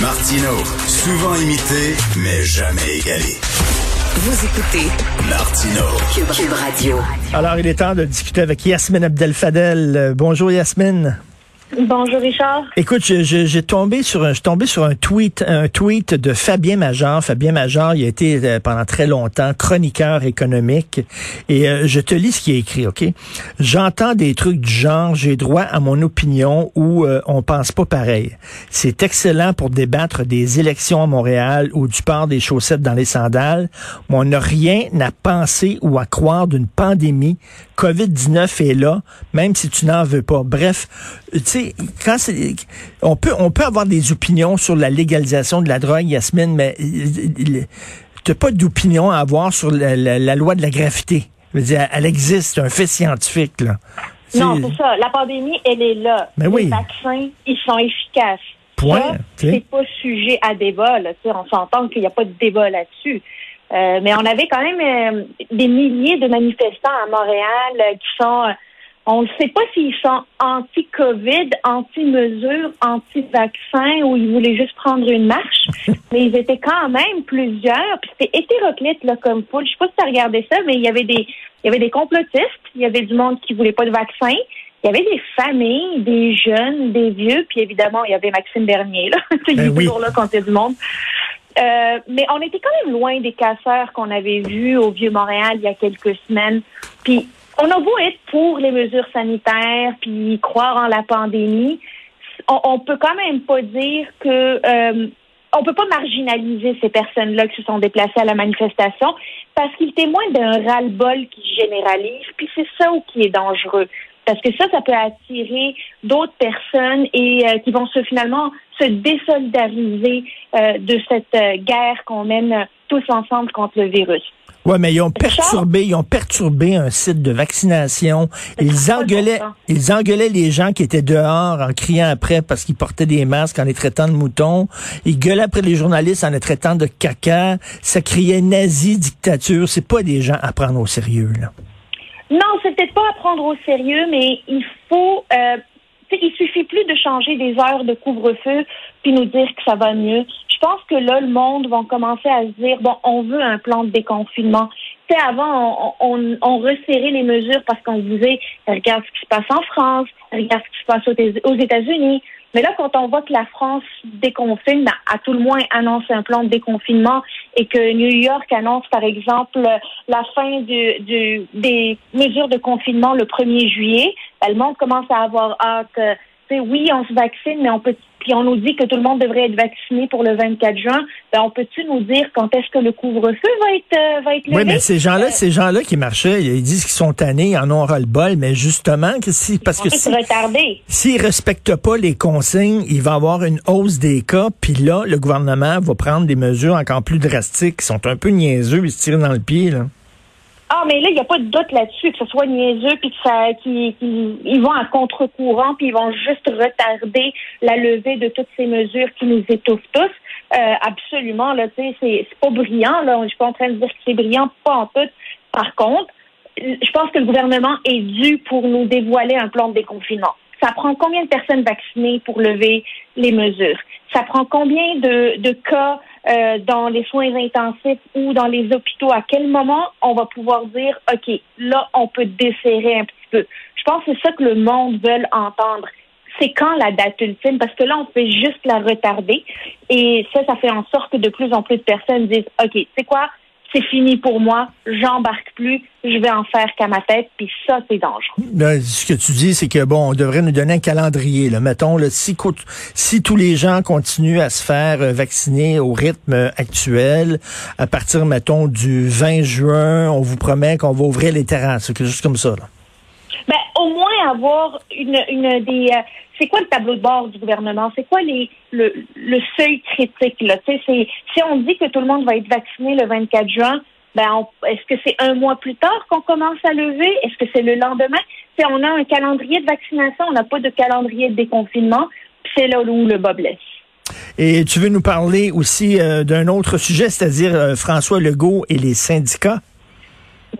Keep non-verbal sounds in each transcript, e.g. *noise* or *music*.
Martino, souvent imité, mais jamais égalé. Vous écoutez Martino. Cube, Cube Radio. Alors, il est temps de discuter avec Yasmine Abdel-Fadel. Euh, bonjour, Yasmine. Bonjour Richard. Écoute, j'ai tombé sur un, je tombé sur un tweet, un tweet de Fabien Major. Fabien Major, il a été euh, pendant très longtemps chroniqueur économique. Et euh, je te lis ce qui est écrit, ok? J'entends des trucs du genre, j'ai droit à mon opinion ou euh, on pense pas pareil. C'est excellent pour débattre des élections à Montréal ou du port des chaussettes dans les sandales. On n'a rien à penser ou à croire d'une pandémie. Covid-19 est là, même si tu n'en veux pas. Bref, tu sais, quand c'est, on peut, on peut avoir des opinions sur la légalisation de la drogue, Yasmine, mais t'as pas d'opinion à avoir sur la, loi de la gravité. Je veux dire, elle existe, c'est un fait scientifique, là. Non, c'est ça. La pandémie, elle est là. Mais oui. Les vaccins, ils sont efficaces. Point. C'est pas sujet à débat. Là. On s'entend qu'il n'y a pas de débat là-dessus. Euh, mais on avait quand même euh, des milliers de manifestants à Montréal euh, qui sont on ne sait pas s'ils sont anti-COVID, anti-mesures, anti-vaccins ou ils voulaient juste prendre une marche, *laughs* mais ils étaient quand même plusieurs. Puis c'était hétéroclite là, comme foule. Je sais pas si tu as regardé ça, mais il y avait des il y avait des complotistes, il y avait du monde qui voulait pas de vaccin, il y avait des familles, des jeunes, des vieux, puis évidemment il y avait Maxime Bernier là, *laughs* il est ben toujours là quand il y a du monde. Euh, mais on était quand même loin des casseurs qu'on avait vus au Vieux-Montréal il y a quelques semaines. Puis on a beau être pour les mesures sanitaires puis croire en la pandémie, on, peut quand même pas dire que euh, on peut pas marginaliser ces personnes-là qui se sont déplacées à la manifestation parce qu'ils témoignent d'un ras-le-bol qui généralise, puis c'est ça qui est dangereux. Parce que ça, ça peut attirer d'autres personnes et euh, qui vont se finalement se désolidariser euh, de cette euh, guerre qu'on mène tous ensemble contre le virus. Ouais, mais ils ont perturbé, ils ont perturbé un site de vaccination. Ils engueulaient, ils engueulaient les gens qui étaient dehors en criant après parce qu'ils portaient des masques en les traitant de moutons. Ils gueulaient après les journalistes en les traitant de caca. Ça criait nazi, dictature. C'est pas des gens à prendre au sérieux, là. Non, c'est peut-être pas à prendre au sérieux, mais il faut, euh, il suffit plus de changer des heures de couvre-feu puis nous dire que ça va mieux pense que là, le monde va commencer à se dire, bon, on veut un plan de déconfinement. Tu sais, avant, on, resserrait les mesures parce qu'on disait, regarde ce qui se passe en France, regarde ce qui se passe aux États-Unis. Mais là, quand on voit que la France déconfine, à tout le moins annonce un plan de déconfinement et que New York annonce, par exemple, la fin du, des mesures de confinement le 1er juillet, ben, le monde commence à avoir hâte. Oui, on se vaccine, mais on peut puis on nous dit que tout le monde devrait être vacciné pour le 24 juin, ben on peut-tu nous dire quand est-ce que le couvre-feu va être euh, va être levé? Oui, mais ces gens-là, euh, ces gens-là qui marchaient, ils disent qu'ils sont tannés, ils en ont ras le bol, mais justement que si parce que si, s'ils respectent pas les consignes, il va y avoir une hausse des cas, puis là le gouvernement va prendre des mesures encore plus drastiques qui sont un peu niaiseux, ils se tirent dans le pied là. Ah, mais là, il n'y a pas de doute là-dessus, que ce soit niaiseux, puis qu'ils vont à contre-courant, puis ils vont juste retarder la levée de toutes ces mesures qui nous étouffent tous. Euh, absolument, là, tu sais, c'est pas brillant, là. Je suis pas en train de dire que c'est brillant, pas en tout. Par contre, je pense que le gouvernement est dû pour nous dévoiler un plan de déconfinement. Ça prend combien de personnes vaccinées pour lever les mesures? Ça prend combien de, de cas euh, dans les soins intensifs ou dans les hôpitaux, à quel moment on va pouvoir dire, OK, là, on peut desserrer un petit peu? Je pense que c'est ça que le monde veut entendre. C'est quand la date ultime, parce que là, on fait juste la retarder. Et ça, ça fait en sorte que de plus en plus de personnes disent, OK, c'est quoi? C'est fini pour moi, j'embarque plus, je vais en faire qu'à ma tête, puis ça, c'est dangereux. ce que tu dis, c'est que bon, on devrait nous donner un calendrier. Là. Mettons, là, si, tous les gens continuent à se faire euh, vacciner au rythme actuel, à partir, mettons, du 20 juin, on vous promet qu'on va ouvrir les terrasses, quelque chose comme ça. Là. Avoir une, une des. Euh, c'est quoi le tableau de bord du gouvernement? C'est quoi les, le, le seuil critique? Là? Si on dit que tout le monde va être vacciné le 24 juin, ben est-ce que c'est un mois plus tard qu'on commence à lever? Est-ce que c'est le lendemain? Si on a un calendrier de vaccination, on n'a pas de calendrier de déconfinement, c'est là où le bas blesse. Et tu veux nous parler aussi euh, d'un autre sujet, c'est-à-dire euh, François Legault et les syndicats?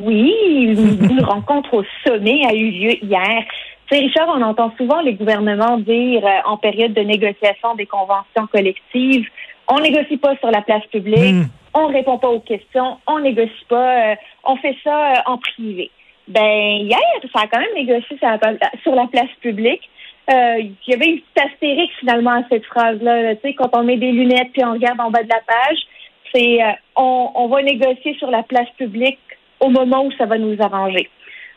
Oui, *laughs* une rencontre au sommet a eu lieu hier. Tu sais, Richard, on entend souvent les gouvernements dire euh, en période de négociation des conventions collectives, on négocie pas sur la place publique, Hmm. on répond pas aux questions, on négocie pas, euh, on fait ça euh, en privé. Ben hier, ça a quand même négocié sur la, sur la place publique. Euh, il y avait une petite astérix finalement à cette phrase-là. là. Tu sais, quand on met des lunettes puis on regarde en bas de la page, c'est euh, on, on va négocier sur la place publique au moment où ça va nous arranger.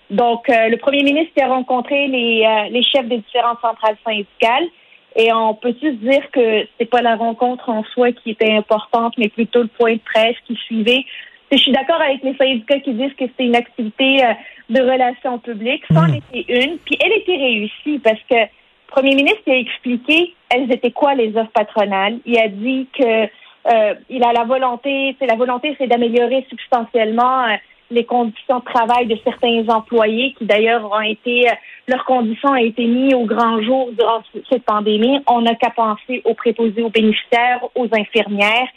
Donc, euh, le premier ministre a rencontré les, euh, les chefs des différentes centrales syndicales et on peut juste dire que c'est pas la rencontre en soi qui était importante, mais plutôt le point de presse qui suivait. Je suis d'accord avec les syndicats qui disent que c'était une activité euh, de relations publiques. Ça en était une, puis elle était réussie parce que le premier ministre a expliqué elles étaient quoi les offres patronales. Il a dit que euh, il a la volonté, c'est la volonté, c'est d'améliorer substantiellement euh, les conditions de travail de certains employés qui d'ailleurs ont été, euh, leurs conditions ont été mises au grand jour durant cette pandémie. On n'a qu'à penser aux préposés aux bénéficiaires, aux infirmières,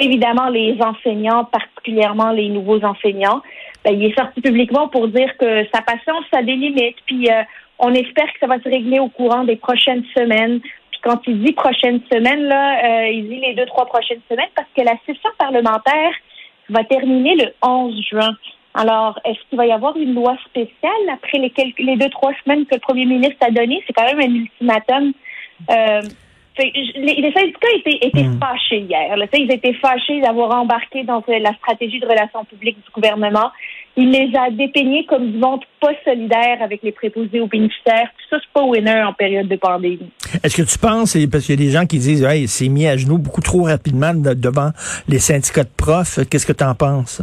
évidemment les enseignants, particulièrement les nouveaux enseignants. Ben, il est sorti publiquement pour dire que sa patience a des limites, puis euh, on espère que ça va se régler au courant des prochaines semaines. Puis quand il dit prochaines semaines, là, euh, il dit les deux, trois prochaines semaines parce que la session parlementaire va terminer le 11 juin. Alors, est-ce qu'il va y avoir une loi spéciale après les, quelques, les deux, trois semaines que le premier ministre a donné? C'est quand même un ultimatum. Euh, les, les syndicats étaient, étaient Mm. fâchés hier. là. Ils étaient fâchés d'avoir embarqué dans euh, la stratégie de relations publiques du gouvernement. Il les a dépeignés comme du monde pas solidaire avec les préposés aux bénéficiaires. Tout ça, c'est pas winner en période de pandémie. Est-ce que tu penses, parce qu'il y a des gens qui disent, hey, c'est mis à genoux beaucoup trop rapidement de- devant les syndicats de profs, qu'est-ce que tu en penses?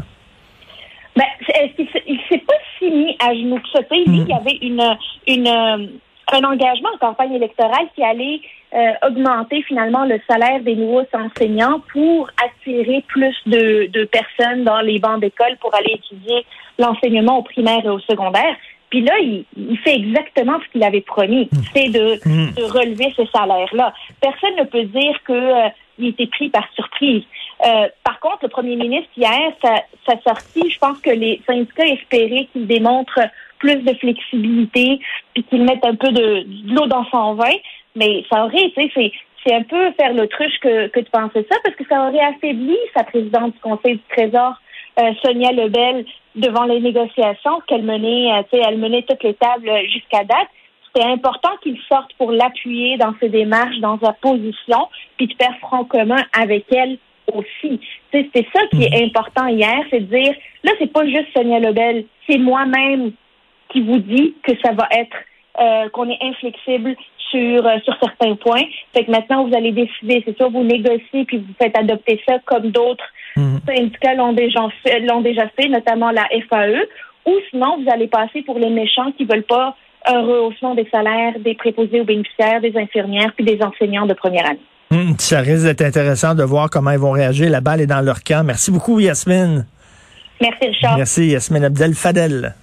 Ben, s'est- il s'est pas si mis à genoux que ça? Lui, il y avait une, une, euh, un engagement en campagne électorale qui allait euh, augmenter finalement le salaire des nouveaux enseignants pour attirer plus de, de personnes dans les bancs d'école pour aller étudier l'enseignement au primaire et au secondaire. Puis là, il, il fait exactement ce qu'il avait promis, c'est de, de relever ce salaire-là. Personne ne peut dire que euh, il était pris par surprise. Euh, par contre, le premier ministre, hier, sa, sa sortie, je pense que les syndicats espéraient qu'il démontre plus de flexibilité, puis qu'il mette un peu de, de l'eau dans son vin, mais ça aurait, tu sais, c'est, c'est un peu faire l'autruche que, que de penser ça, parce que ça aurait affaibli sa présidente du Conseil du Trésor, euh, Sonia Lebel, devant les négociations qu'elle menait, euh, tu sais, elle menait toutes les tables jusqu'à date. C'était important qu'il sorte pour l'appuyer dans ses démarches, dans sa position, puis de faire front commun avec elle aussi. Tu sais, C'est ça qui est important hier, c'est de dire, là, c'est pas juste Sonia Lebel, c'est moi-même qui vous dit que ça va être euh, qu'on est inflexible sur euh, sur certains points. Fait que maintenant vous allez décider, c'est ça, vous négociez puis vous faites adopter ça comme d'autres Mhm. syndicats l'ont déjà fait, l'ont déjà fait, notamment la FAE. Ou sinon vous allez passer pour les méchants qui veulent pas un rehaussement des salaires des préposés aux bénéficiaires, des infirmières puis des enseignants de première année. Hum, ça risque d'être intéressant de voir comment ils vont réagir. La balle est dans leur camp. Merci beaucoup, Yasmine. Merci Richard. Merci, Yasmine Abdel Fadel.